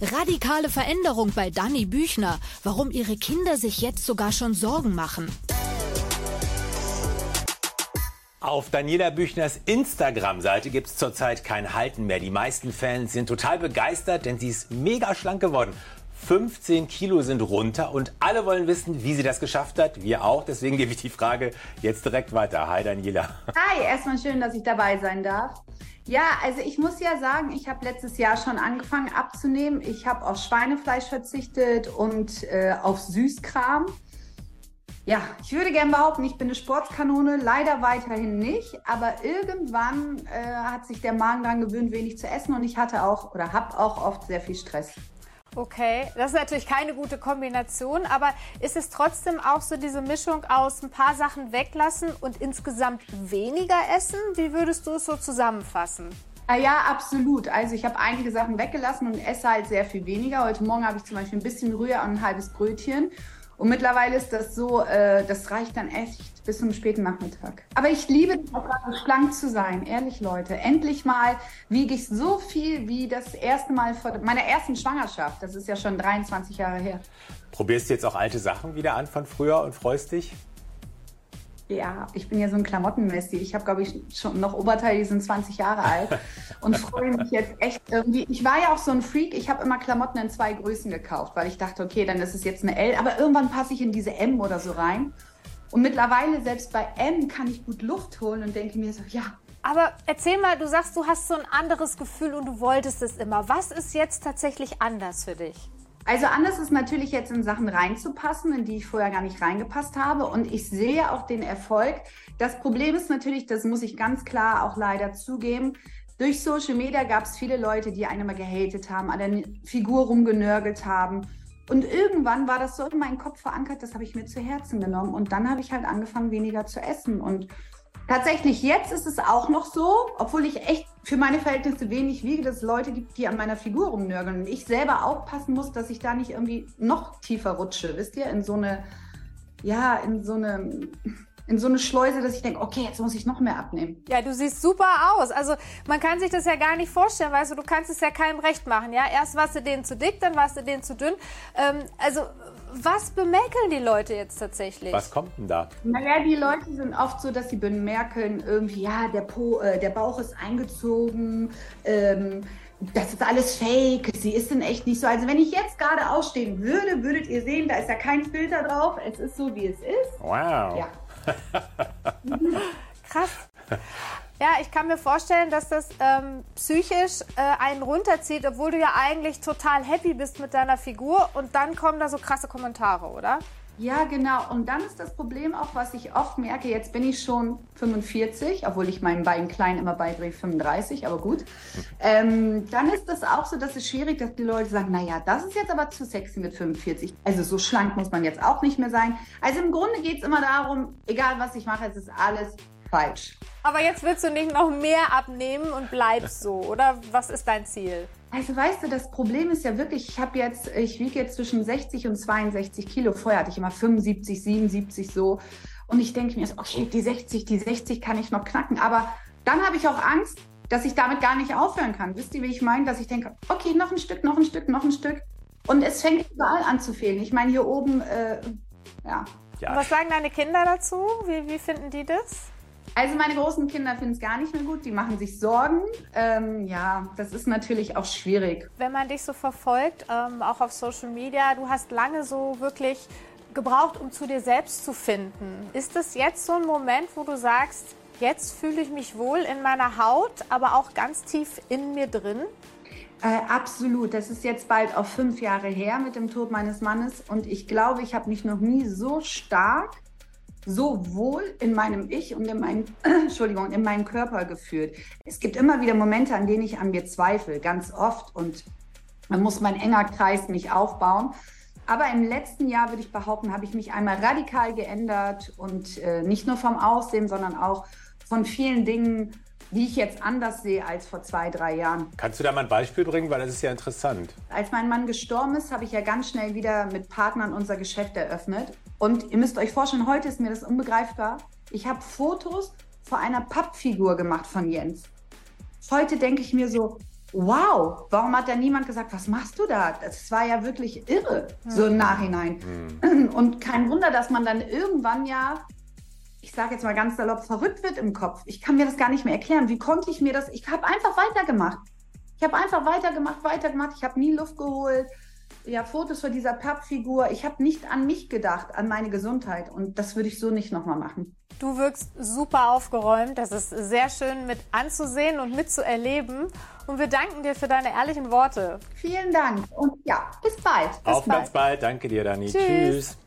Radikale Veränderung bei Dani Büchner. Warum ihre Kinder sich jetzt sogar schon Sorgen machen. Auf Daniela Büchners Instagram-Seite gibt es zurzeit kein Halten mehr. Die meisten Fans sind total begeistert, denn sie ist mega schlank geworden. 15 Kilo sind runter und alle wollen wissen, wie sie das geschafft hat. Wir auch. Deswegen gebe ich die Frage jetzt direkt weiter. Hi Daniela. Hi, erstmal schön, dass ich dabei sein darf. Ja, also ich muss ja sagen, ich habe letztes Jahr schon angefangen abzunehmen. Ich habe auf Schweinefleisch verzichtet und äh, auf Süßkram. Ja, ich würde gerne behaupten, ich bin eine Sportskanone, leider weiterhin nicht, aber irgendwann äh, hat sich der Magen daran gewöhnt, wenig zu essen und ich hatte auch oder habe auch oft sehr viel Stress. Okay, das ist natürlich keine gute Kombination, aber ist es trotzdem auch so diese Mischung aus ein paar Sachen weglassen und insgesamt weniger essen? Wie würdest du es so zusammenfassen? Ah ja, absolut. Also ich habe einige Sachen weggelassen und esse halt sehr viel weniger. Heute Morgen habe ich zum Beispiel ein bisschen Rühe und ein halbes Brötchen. Und mittlerweile ist das so, äh, das reicht dann echt bis zum späten Nachmittag. Aber ich liebe es auch gerade schlank zu sein, ehrlich Leute. Endlich mal wiege ich so viel wie das erste Mal vor meiner ersten Schwangerschaft. Das ist ja schon 23 Jahre her. Probierst du jetzt auch alte Sachen wieder an von früher und freust dich? Ja, ich bin ja so ein Klamottenmessi. Ich habe, glaube ich, schon noch Oberteile, die sind 20 Jahre alt und freue mich jetzt echt irgendwie. Ich war ja auch so ein Freak. Ich habe immer Klamotten in zwei Größen gekauft, weil ich dachte, okay, dann ist es jetzt eine L. Aber irgendwann passe ich in diese M oder so rein. Und mittlerweile, selbst bei M, kann ich gut Luft holen und denke mir so, ja. Aber erzähl mal, du sagst, du hast so ein anderes Gefühl und du wolltest es immer. Was ist jetzt tatsächlich anders für dich? Also anders ist natürlich jetzt in Sachen reinzupassen, in die ich vorher gar nicht reingepasst habe. Und ich sehe auch den Erfolg. Das Problem ist natürlich, das muss ich ganz klar auch leider zugeben, durch Social Media gab es viele Leute, die einen mal gehatet haben, an der Figur rumgenörgelt haben. Und irgendwann war das so in meinem Kopf verankert, das habe ich mir zu Herzen genommen. Und dann habe ich halt angefangen, weniger zu essen. Und Tatsächlich, jetzt ist es auch noch so, obwohl ich echt für meine Verhältnisse wenig wiege, dass es Leute gibt, die an meiner Figur rumnörgeln. Und ich selber aufpassen muss, dass ich da nicht irgendwie noch tiefer rutsche, wisst ihr, in so eine, ja, in so eine, in so eine Schleuse, dass ich denke, okay, jetzt muss ich noch mehr abnehmen. Ja, du siehst super aus. Also man kann sich das ja gar nicht vorstellen, weißt du, du kannst es ja keinem recht machen. Ja, erst warst du denen zu dick, dann warst du denen zu dünn. Ähm, also was bemäkeln die Leute jetzt tatsächlich? Was kommt denn da? Naja, die Leute sind oft so, dass sie bemerken, irgendwie, ja, der, po, äh, der Bauch ist eingezogen, ähm, das ist alles fake, sie ist in echt nicht so. Also wenn ich jetzt gerade ausstehen würde, würdet ihr sehen, da ist ja kein Filter drauf, es ist so, wie es ist. Wow. Ja. Krass. Ja, ich kann mir vorstellen, dass das ähm, psychisch äh, einen runterzieht, obwohl du ja eigentlich total happy bist mit deiner Figur und dann kommen da so krasse Kommentare, oder? Ja, genau. Und dann ist das Problem auch, was ich oft merke, jetzt bin ich schon 45, obwohl ich meinen Beinen klein immer beidrehe 35, aber gut. Ähm, dann ist das auch so, dass es schwierig, dass die Leute sagen, naja, das ist jetzt aber zu sexy mit 45. Also so schlank muss man jetzt auch nicht mehr sein. Also im Grunde geht es immer darum, egal was ich mache, es ist alles falsch. Aber jetzt willst du nicht noch mehr abnehmen und bleibst so, oder? Was ist dein Ziel? Also weißt du, das Problem ist ja wirklich, ich habe jetzt, ich wiege jetzt zwischen 60 und 62 Kilo. Vorher hatte ich immer 75, 77 so. Und ich denke mir, okay, die 60, die 60 kann ich noch knacken. Aber dann habe ich auch Angst, dass ich damit gar nicht aufhören kann. Wisst ihr, wie ich meine? Dass ich denke, okay, noch ein Stück, noch ein Stück, noch ein Stück. Und es fängt überall an zu fehlen. Ich meine, hier oben, äh, ja. ja. Was sagen deine Kinder dazu? Wie, wie finden die das? Also meine großen Kinder finden es gar nicht mehr gut, die machen sich Sorgen. Ähm, ja, das ist natürlich auch schwierig. Wenn man dich so verfolgt, ähm, auch auf Social Media, du hast lange so wirklich gebraucht, um zu dir selbst zu finden. Ist es jetzt so ein Moment, wo du sagst, jetzt fühle ich mich wohl in meiner Haut, aber auch ganz tief in mir drin? Äh, absolut. Das ist jetzt bald auch fünf Jahre her mit dem Tod meines Mannes. Und ich glaube, ich habe mich noch nie so stark so wohl in meinem Ich und in meinem, Entschuldigung, in meinem Körper gefühlt. Es gibt immer wieder Momente, an denen ich an mir zweifle, ganz oft. Und man muss mein enger Kreis mich aufbauen. Aber im letzten Jahr, würde ich behaupten, habe ich mich einmal radikal geändert und äh, nicht nur vom Aussehen, sondern auch von vielen Dingen, die ich jetzt anders sehe als vor zwei, drei Jahren. Kannst du da mal ein Beispiel bringen, weil das ist ja interessant. Als mein Mann gestorben ist, habe ich ja ganz schnell wieder mit Partnern unser Geschäft eröffnet. Und ihr müsst euch vorstellen, heute ist mir das unbegreifbar. Ich habe Fotos vor einer Pappfigur gemacht von Jens. Heute denke ich mir so, wow, warum hat da niemand gesagt, was machst du da? Das war ja wirklich irre, so im Nachhinein. Mhm. Und kein Wunder, dass man dann irgendwann ja, ich sage jetzt mal ganz salopp, verrückt wird im Kopf. Ich kann mir das gar nicht mehr erklären. Wie konnte ich mir das? Ich habe einfach weitergemacht. Ich habe einfach weitergemacht, weitergemacht. Ich habe nie Luft geholt. Ja, Fotos von dieser Pappfigur. Ich habe nicht an mich gedacht, an meine Gesundheit. Und das würde ich so nicht nochmal machen. Du wirkst super aufgeräumt. Das ist sehr schön mit anzusehen und mitzuerleben. Und wir danken dir für deine ehrlichen Worte. Vielen Dank. Und ja, bis bald. Bis Auf bald. ganz bald. Danke dir, Dani. Tschüss. Tschüss.